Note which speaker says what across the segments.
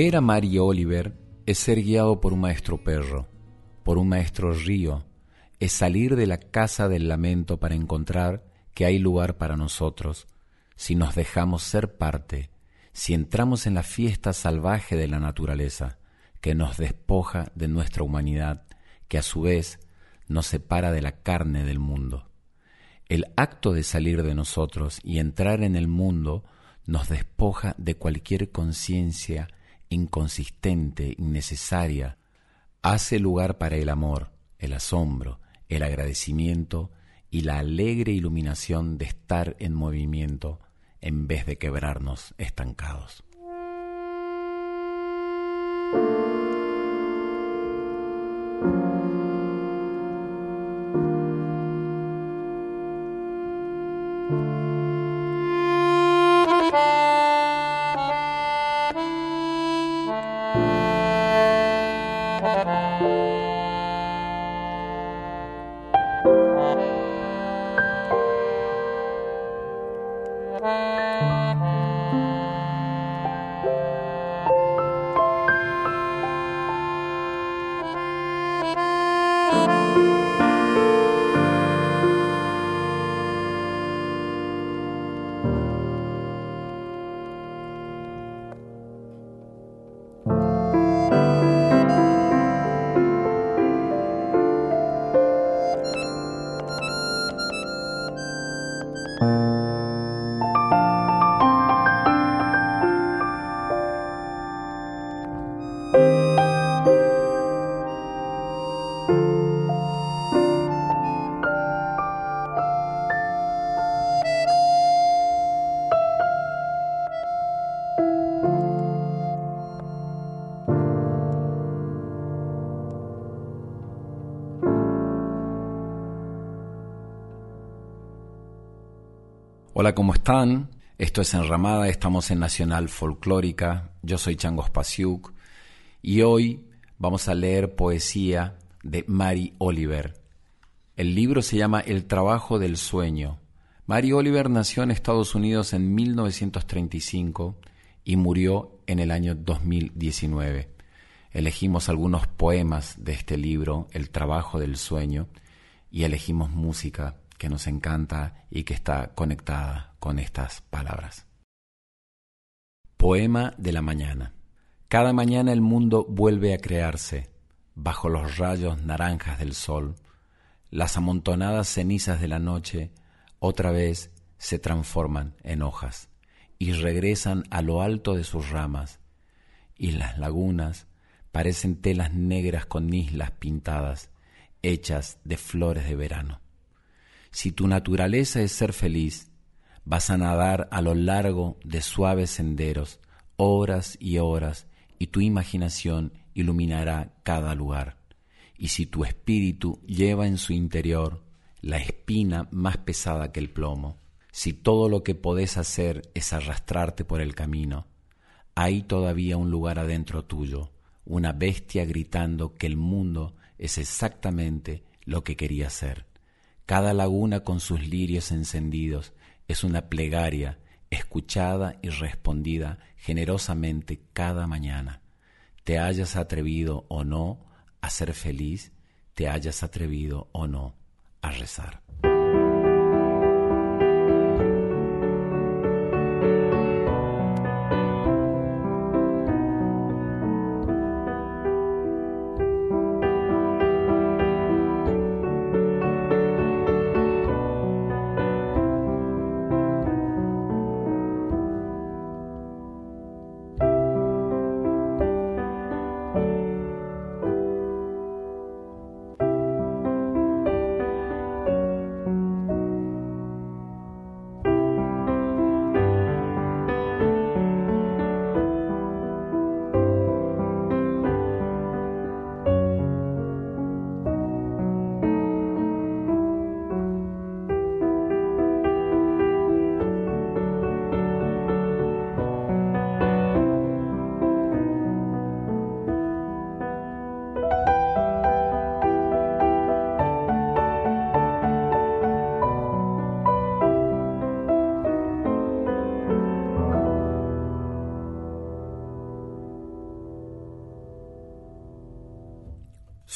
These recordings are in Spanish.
Speaker 1: Leer a Mary Oliver es ser guiado por un maestro perro, por un maestro río, es salir de la casa del lamento para encontrar que hay lugar para nosotros, si nos dejamos ser parte, si entramos en la fiesta salvaje de la naturaleza, que nos despoja de nuestra humanidad, que a su vez nos separa de la carne del mundo. El acto de salir de nosotros y entrar en el mundo nos despoja de cualquier conciencia inconsistente, innecesaria, hace lugar para el amor, el asombro, el agradecimiento y la alegre iluminación de estar en movimiento en vez de quebrarnos estancados. Hola, ¿cómo están? Esto es Enramada, estamos en Nacional Folclórica, yo soy Chango Spasiuk y hoy vamos a leer poesía de Mary Oliver. El libro se llama El trabajo del sueño. Mary Oliver nació en Estados Unidos en 1935 y murió en el año 2019. Elegimos algunos poemas de este libro, El trabajo del sueño, y elegimos música que nos encanta y que está conectada con estas palabras. Poema de la mañana. Cada mañana el mundo vuelve a crearse bajo los rayos naranjas del sol. Las amontonadas cenizas de la noche otra vez se transforman en hojas y regresan a lo alto de sus ramas, y las lagunas parecen telas negras con islas pintadas, hechas de flores de verano. Si tu naturaleza es ser feliz, vas a nadar a lo largo de suaves senderos, horas y horas, y tu imaginación iluminará cada lugar. Y si tu espíritu lleva en su interior la espina más pesada que el plomo, si todo lo que podés hacer es arrastrarte por el camino, hay todavía un lugar adentro tuyo, una bestia gritando que el mundo es exactamente lo que quería ser. Cada laguna con sus lirios encendidos es una plegaria escuchada y respondida generosamente cada mañana. Te hayas atrevido o no a ser feliz, te hayas atrevido o no a rezar.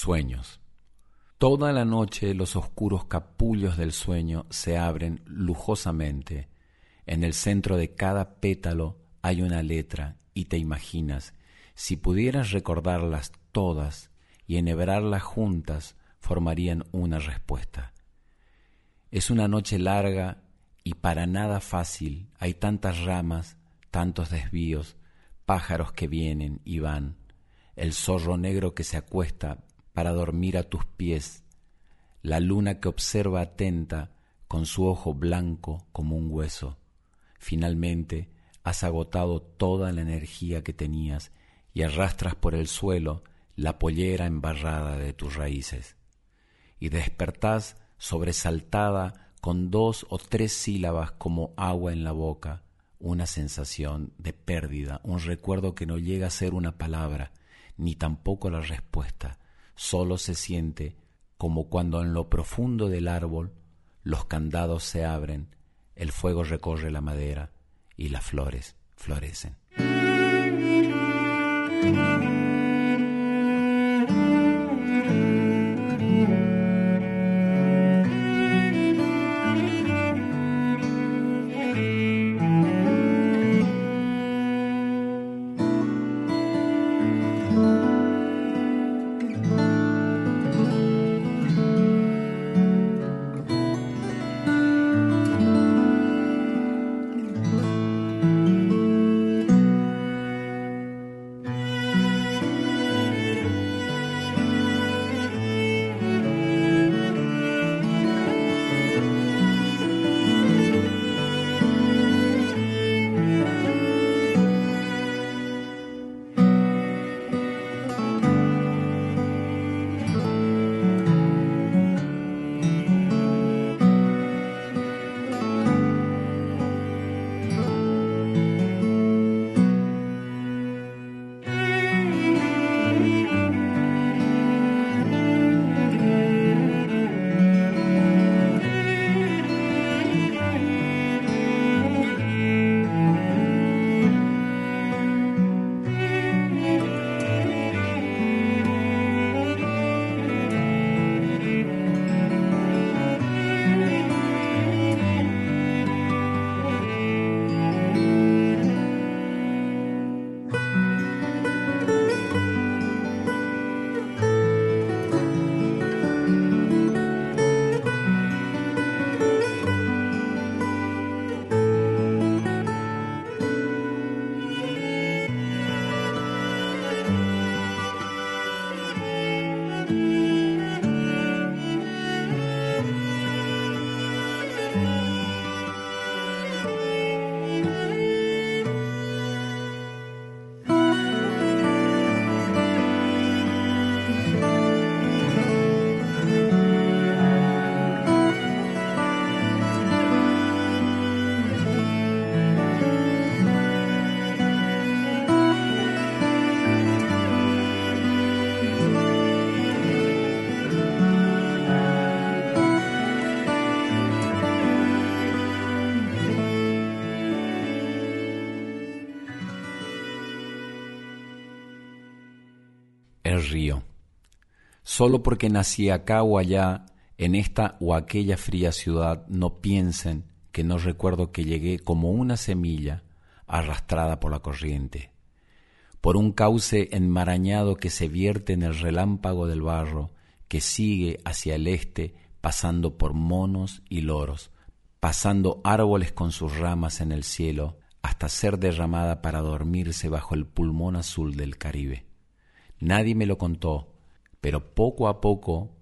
Speaker 1: Sueños. Toda la noche los oscuros capullos del sueño se abren lujosamente. En el centro de cada pétalo hay una letra y te imaginas, si pudieras recordarlas todas y enhebrarlas juntas, formarían una respuesta. Es una noche larga y para nada fácil, hay tantas ramas, tantos desvíos, pájaros que vienen y van, el zorro negro que se acuesta para dormir a tus pies, la luna que observa atenta con su ojo blanco como un hueso. Finalmente has agotado toda la energía que tenías y arrastras por el suelo la pollera embarrada de tus raíces. Y despertás sobresaltada con dos o tres sílabas como agua en la boca, una sensación de pérdida, un recuerdo que no llega a ser una palabra, ni tampoco la respuesta, solo se siente como cuando en lo profundo del árbol los candados se abren, el fuego recorre la madera y las flores florecen. Solo porque nací acá o allá, en esta o aquella fría ciudad, no piensen que no recuerdo que llegué como una semilla arrastrada por la corriente, por un cauce enmarañado que se vierte en el relámpago del barro, que sigue hacia el este pasando por monos y loros, pasando árboles con sus ramas en el cielo, hasta ser derramada para dormirse bajo el pulmón azul del Caribe. Nadie me lo contó, pero poco a poco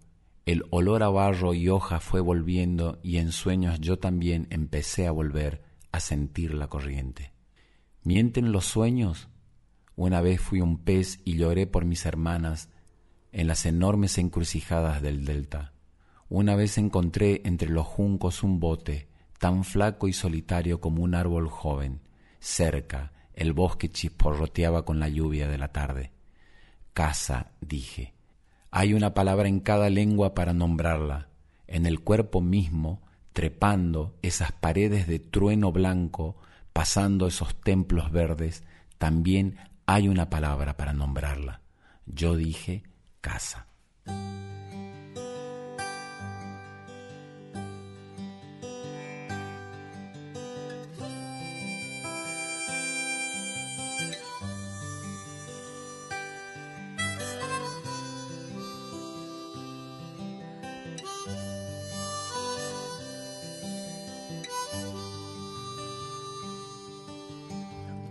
Speaker 1: el olor a barro y hoja fue volviendo y en sueños yo también empecé a volver a sentir la corriente. ¿Mienten los sueños? Una vez fui un pez y lloré por mis hermanas en las enormes encrucijadas del delta. Una vez encontré entre los juncos un bote, tan flaco y solitario como un árbol joven. Cerca, el bosque chisporroteaba con la lluvia de la tarde. Casa, dije. Hay una palabra en cada lengua para nombrarla. En el cuerpo mismo, trepando esas paredes de trueno blanco, pasando esos templos verdes, también hay una palabra para nombrarla. Yo dije casa.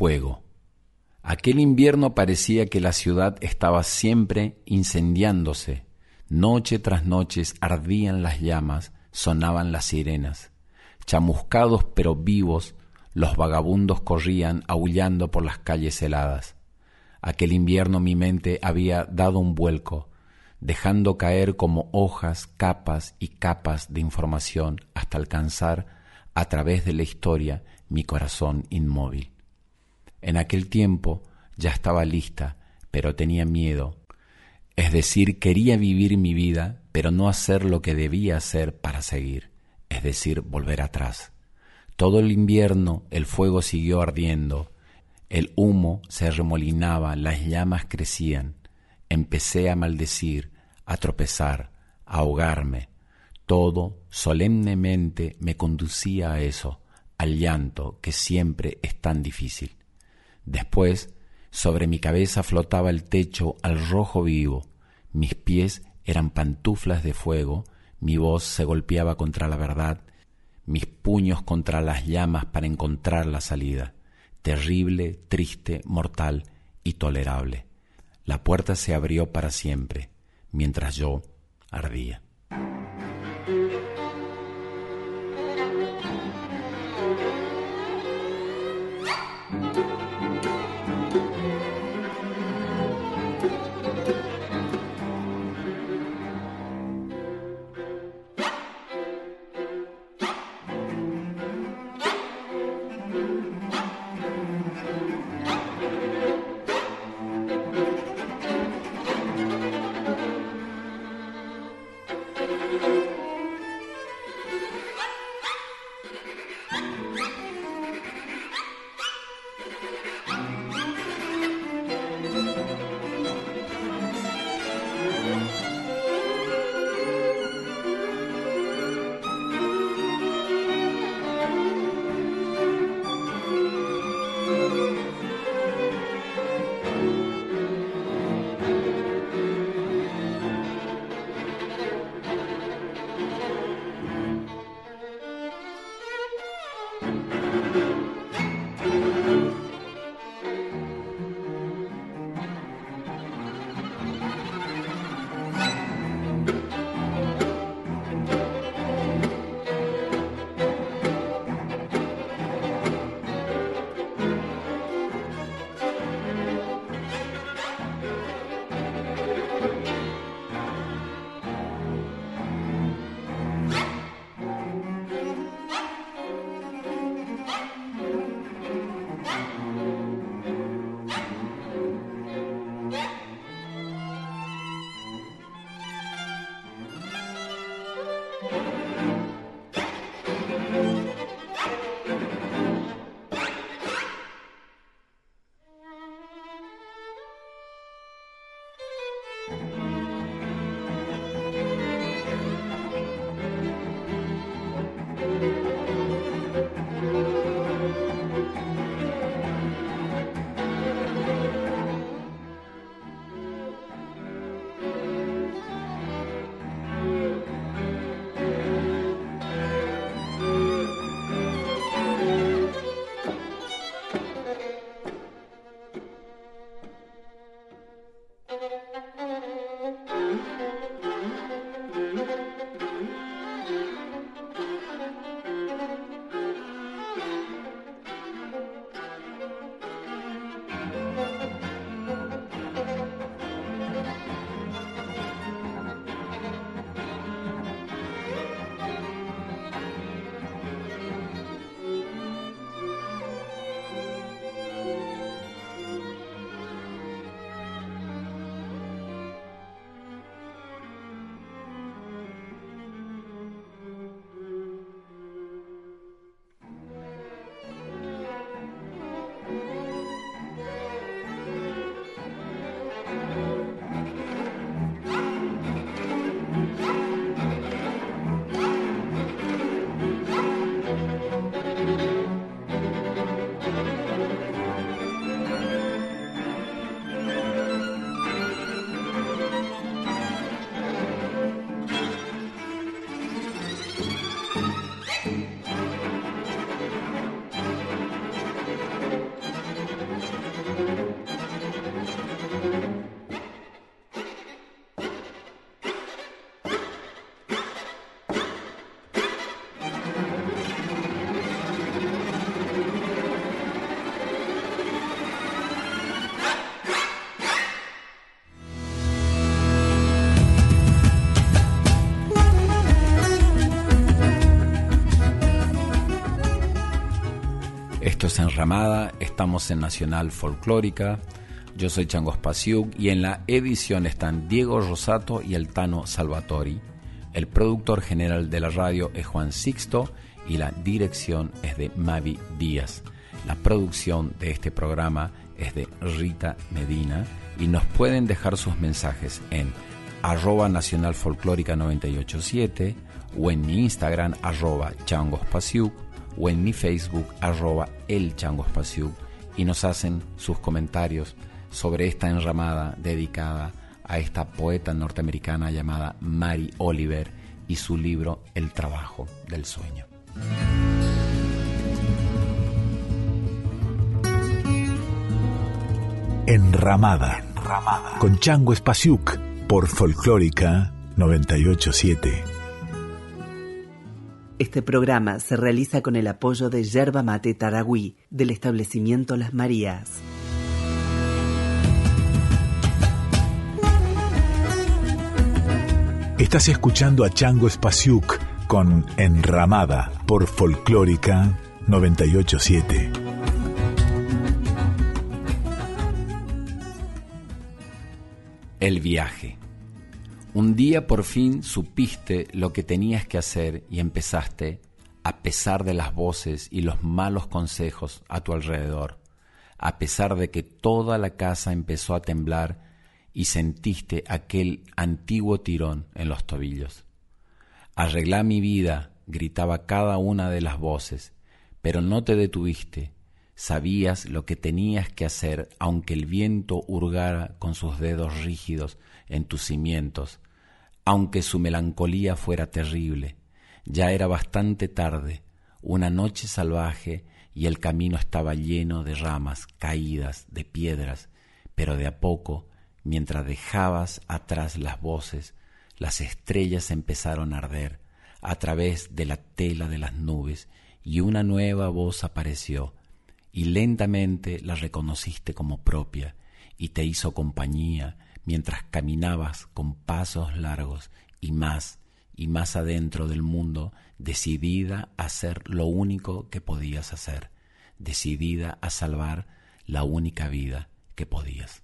Speaker 1: fuego. Aquel invierno parecía que la ciudad estaba siempre incendiándose. Noche tras noche ardían las llamas, sonaban las sirenas. Chamuscados pero vivos, los vagabundos corrían aullando por las calles heladas. Aquel invierno mi mente había dado un vuelco, dejando caer como hojas capas y capas de información hasta alcanzar, a través de la historia, mi corazón inmóvil. En aquel tiempo ya estaba lista, pero tenía miedo. Es decir, quería vivir mi vida, pero no hacer lo que debía hacer para seguir, es decir, volver atrás. Todo el invierno el fuego siguió ardiendo, el humo se remolinaba, las llamas crecían. Empecé a maldecir, a tropezar, a ahogarme. Todo solemnemente me conducía a eso, al llanto que siempre es tan difícil. Después, sobre mi cabeza flotaba el techo al rojo vivo, mis pies eran pantuflas de fuego, mi voz se golpeaba contra la verdad, mis puños contra las llamas para encontrar la salida, terrible, triste, mortal y tolerable. La puerta se abrió para siempre, mientras yo ardía. Estamos en Nacional Folclórica. Yo soy Changos Pasiuk y en la edición están Diego Rosato y el Tano Salvatori. El productor general de la radio es Juan Sixto y la dirección es de Mavi Díaz. La producción de este programa es de Rita Medina y nos pueden dejar sus mensajes en arroba nacional folclórica 987 o en mi Instagram arroba changospasiuk o en mi Facebook arroba el y nos hacen sus comentarios sobre esta enramada dedicada a esta poeta norteamericana llamada Mary Oliver y su libro El trabajo del sueño.
Speaker 2: Enramada, con Chango Espasiuk por Folclórica 987.
Speaker 3: Este programa se realiza con el apoyo de Yerba Mate Taragüí del establecimiento Las Marías.
Speaker 2: Estás escuchando a Chango Espasiuk con Enramada por Folclórica 987.
Speaker 1: El viaje. Un día por fin supiste lo que tenías que hacer y empezaste, a pesar de las voces y los malos consejos a tu alrededor, a pesar de que toda la casa empezó a temblar y sentiste aquel antiguo tirón en los tobillos. Arregla mi vida, gritaba cada una de las voces, pero no te detuviste. Sabías lo que tenías que hacer, aunque el viento hurgara con sus dedos rígidos en tus cimientos, aunque su melancolía fuera terrible. Ya era bastante tarde, una noche salvaje, y el camino estaba lleno de ramas caídas, de piedras, pero de a poco Mientras dejabas atrás las voces, las estrellas empezaron a arder a través de la tela de las nubes y una nueva voz apareció y lentamente la reconociste como propia y te hizo compañía mientras caminabas con pasos largos y más y más adentro del mundo, decidida a hacer lo único que podías hacer, decidida a salvar la única vida que podías.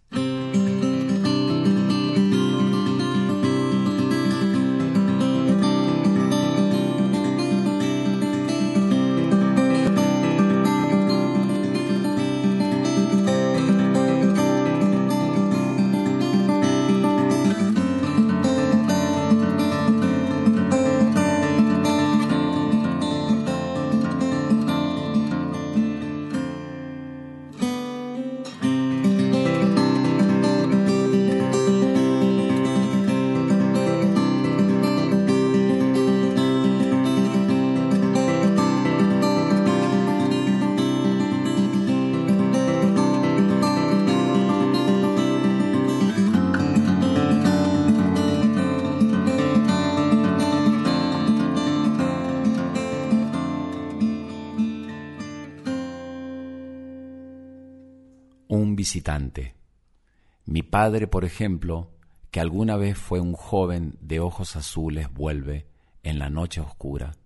Speaker 1: Padre, por ejemplo, que alguna vez fue un joven de ojos azules, vuelve, en la noche oscura,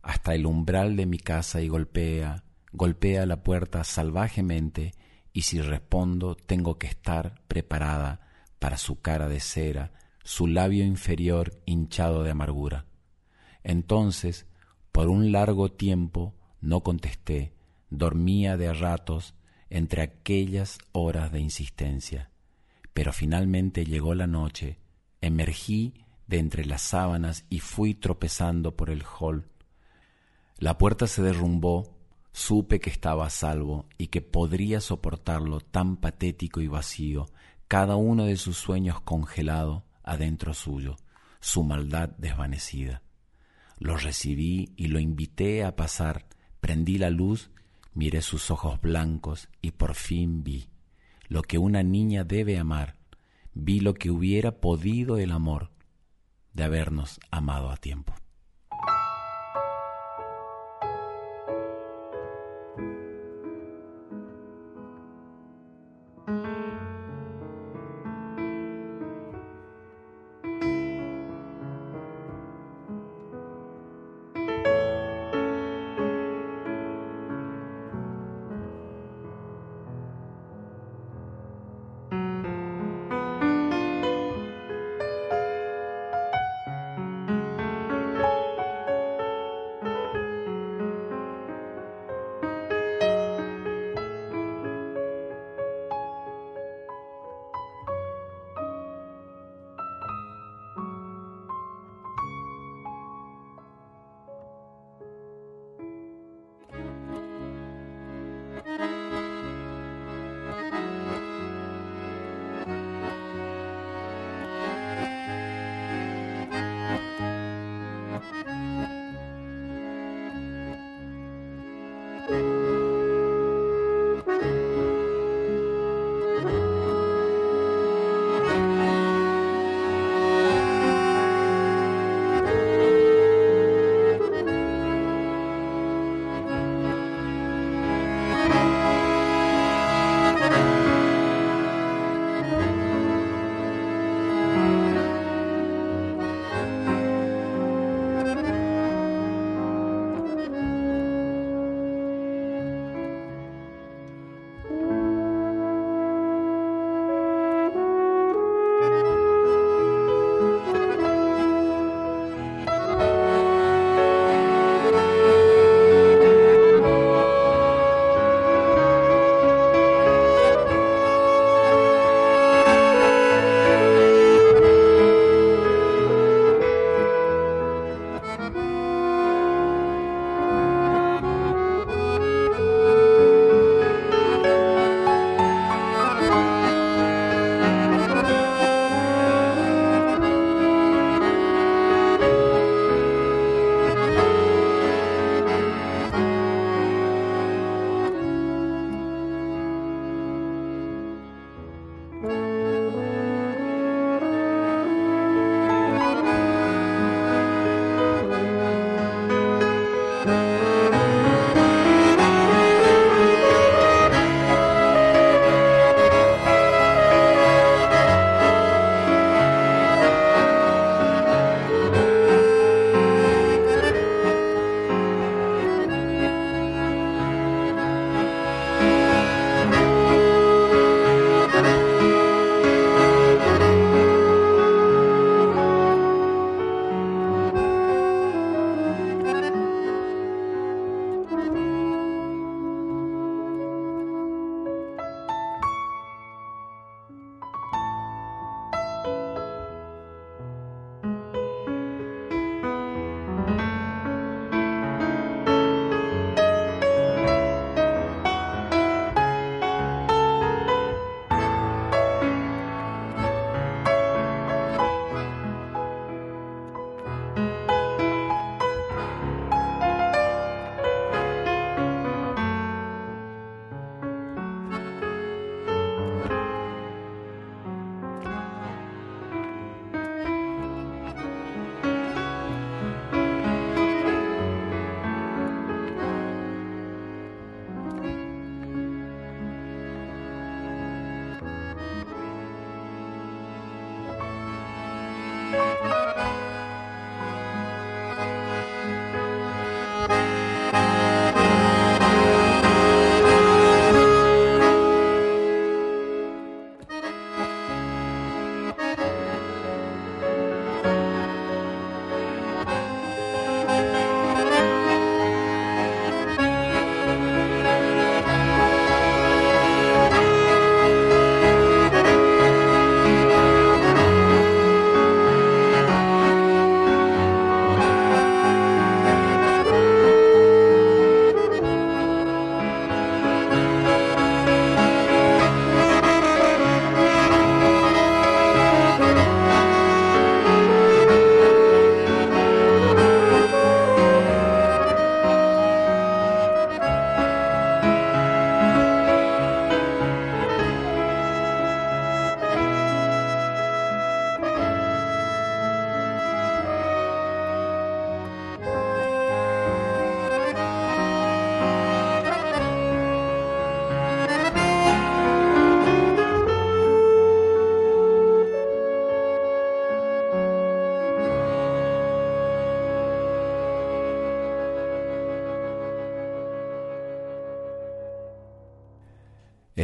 Speaker 1: hasta el umbral de mi casa y golpea, golpea la puerta salvajemente, y si respondo tengo que estar preparada para su cara de cera, su labio inferior hinchado de amargura. Entonces, por un largo tiempo, no contesté, dormía de ratos, entre aquellas horas de insistencia. Pero finalmente llegó la noche, emergí de entre las sábanas y fui tropezando por el hall. La puerta se derrumbó, supe que estaba a salvo y que podría soportarlo tan patético y vacío, cada uno de sus sueños congelado adentro suyo, su maldad desvanecida. Lo recibí y lo invité a pasar, prendí la luz Miré sus ojos blancos y por fin vi lo que una niña debe amar. Vi lo que hubiera podido el amor de habernos amado a tiempo.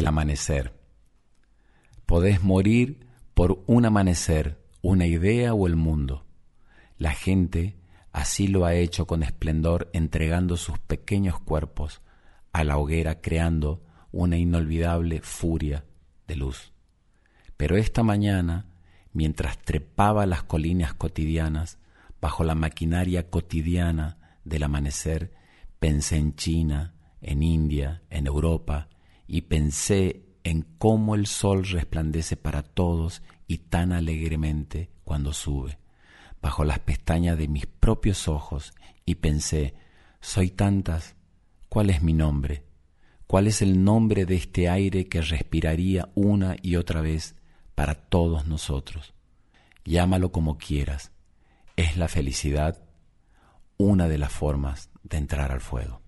Speaker 1: Amanecer. Podés morir por un amanecer, una idea o el mundo. La gente así lo ha hecho con esplendor entregando sus pequeños cuerpos a la hoguera creando una inolvidable furia de luz. Pero esta mañana, mientras trepaba las colinas cotidianas, bajo la maquinaria cotidiana del amanecer, pensé en China, en India, en Europa, y pensé en cómo el sol resplandece para todos y tan alegremente cuando sube, bajo las pestañas de mis propios ojos, y pensé, soy tantas, ¿cuál es mi nombre? ¿Cuál es el nombre de este aire que respiraría una y otra vez para todos nosotros? Llámalo como quieras. Es la felicidad una de las formas de entrar al fuego.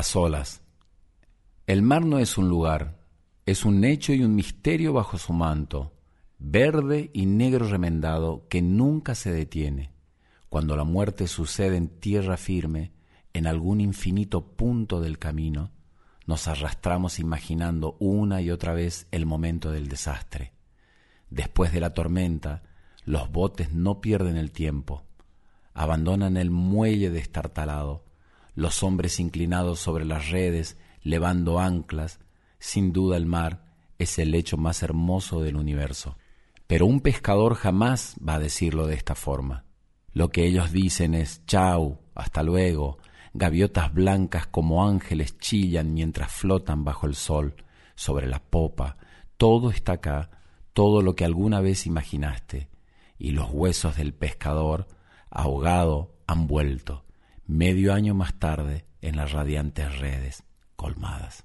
Speaker 1: Las olas. El mar no es un lugar, es un hecho y un misterio bajo su manto, verde y negro remendado que nunca se detiene. Cuando la muerte sucede en tierra firme, en algún infinito punto del camino, nos arrastramos imaginando una y otra vez el momento del desastre. Después de la tormenta, los botes no pierden el tiempo, abandonan el muelle destartalado, los hombres inclinados sobre las redes, levando anclas, sin duda el mar es el hecho más hermoso del universo. Pero un pescador jamás va a decirlo de esta forma. Lo que ellos dicen es chau, hasta luego, gaviotas blancas como ángeles chillan mientras flotan bajo el sol, sobre la popa, todo está acá, todo lo que alguna vez imaginaste, y los huesos del pescador, ahogado, han vuelto, medio año más tarde, en las radiantes redes colmadas.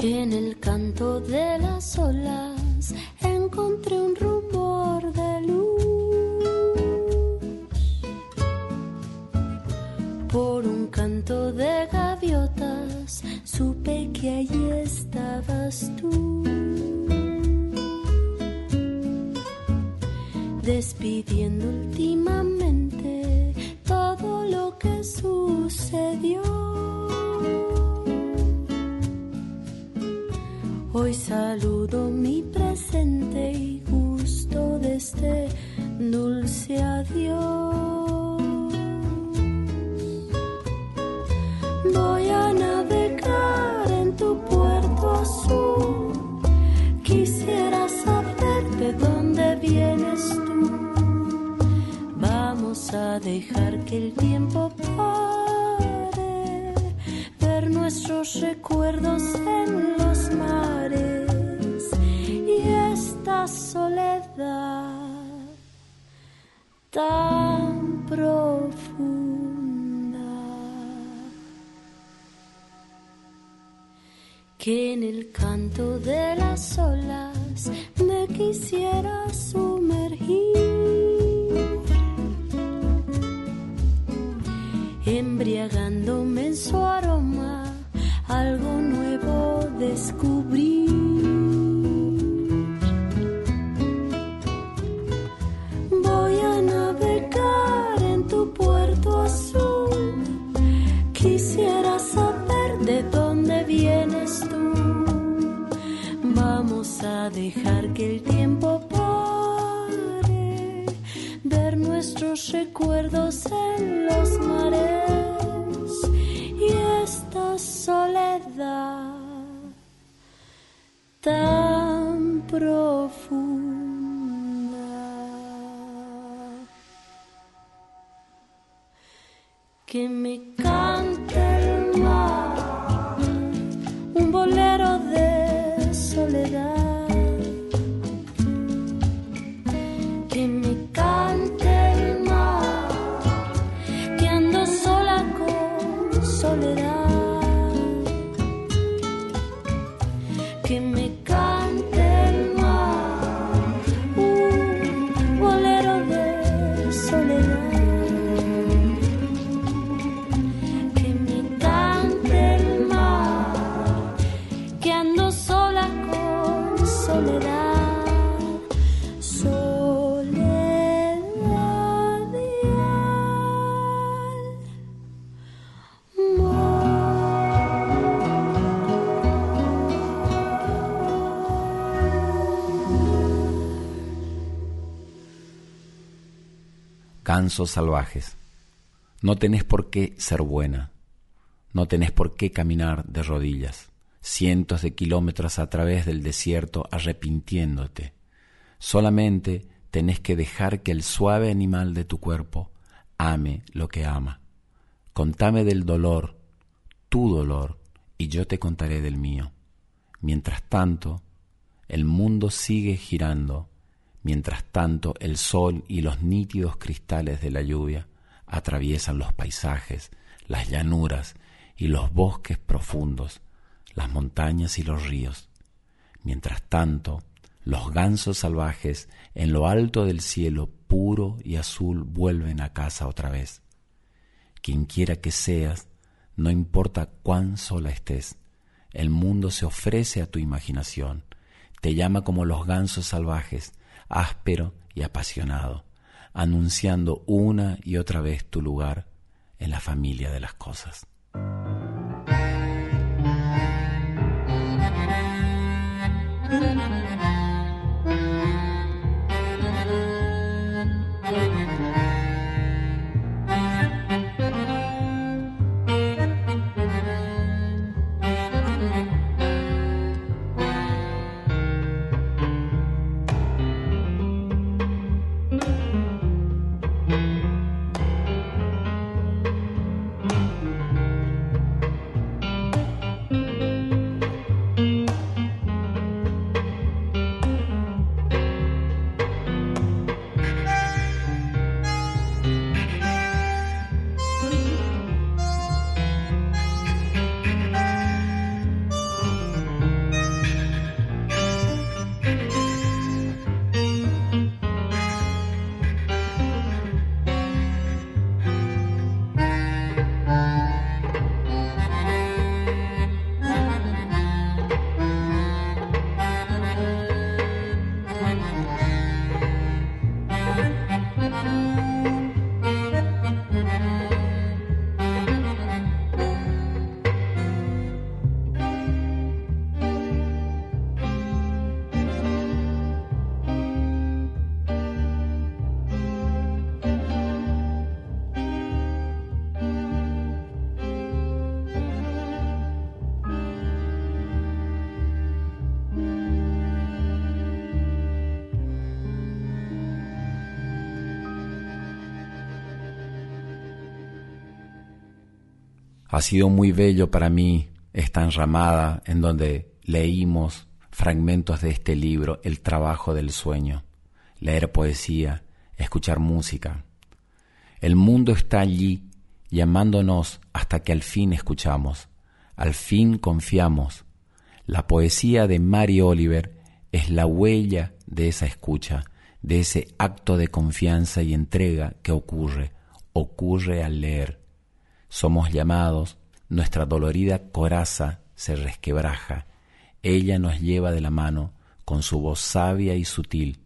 Speaker 4: En el canto de las olas encontré un rumor de luz. Por un canto de supe que allí estabas tú. Despidiendo últimamente todo lo que sucedió. Hoy saludo mi presente y gusto de este dulce adiós. Voy dejar que el tiempo pare, ver nuestros recuerdos en los mares y esta soledad tan profunda que en el canto de las olas me quisiera sumergir. Embriagándome en su aroma, algo nuevo descubrí. Voy a navegar en tu puerto azul, quisiera saber de dónde vienes tú. Vamos a dejar que el tiempo nuestros recuerdos en los mares y esta soledad tan profunda. Que me cante
Speaker 1: Salvajes. No tenés por qué ser buena. No tenés por qué caminar de rodillas, cientos de kilómetros a través del desierto arrepintiéndote. Solamente tenés que dejar que el suave animal de tu cuerpo ame lo que ama. Contame del dolor, tu dolor, y yo te contaré del mío. Mientras tanto, el mundo sigue girando, mientras tanto el sol y los nítidos cristales de la lluvia atraviesan los paisajes, las llanuras y los bosques profundos, las montañas y los ríos. Mientras tanto, Los gansos salvajes en lo alto del cielo puro y azul vuelven a casa otra vez. Quien quiera que seas, no importa cuán sola estés, el mundo se ofrece a tu imaginación, te llama como los gansos salvajes, áspero y apasionado, anunciando una y otra vez tu lugar en la familia de las cosas. Ha sido muy bello para mí esta enramada en donde leímos fragmentos de este libro, El trabajo del sueño, leer poesía, escuchar música. El mundo está allí llamándonos hasta que al fin escuchamos, al fin confiamos. La poesía de Mary Oliver es la huella de esa escucha, de ese acto de confianza y entrega que ocurre, ocurre al leer somos llamados, nuestra dolorida coraza se resquebraja, ella nos lleva de la mano con su voz sabia y sutil.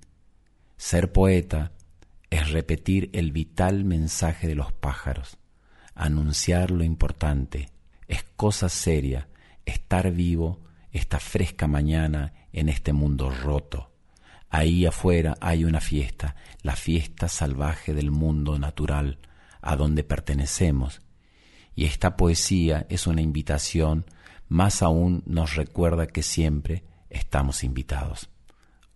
Speaker 1: Ser poeta es repetir el vital mensaje de los pájaros, anunciar lo importante, es cosa seria estar vivo esta fresca mañana en este mundo roto. Ahí afuera hay una fiesta, la fiesta salvaje del mundo natural, a donde pertenecemos y esta poesía es una invitación, más aún nos recuerda que siempre estamos invitados.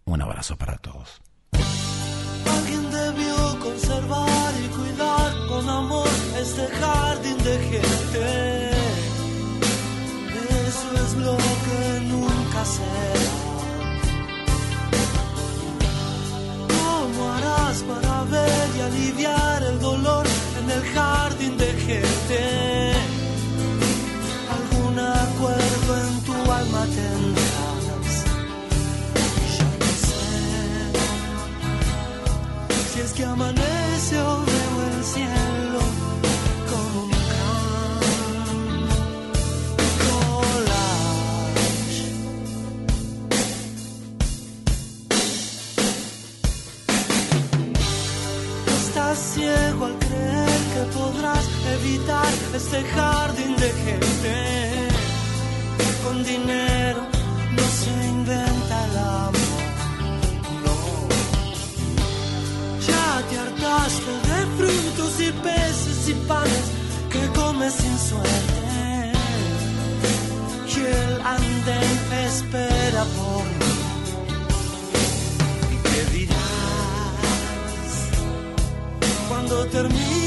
Speaker 1: Un abrazo para todos.
Speaker 5: Alguien debió conservar y cuidar con amor este jardín de gente. Eso es lo que nunca será. ¿Cómo harás para ver y aliviar el dolor en el jardín amanece o veo el cielo como un gran collage. Estás ciego al creer que podrás evitar este jardín de gente con dinero Te hartaste de frutos y peces y panes que comes sin suerte. Y el andén espera por mí. ¿Y qué dirás cuando termines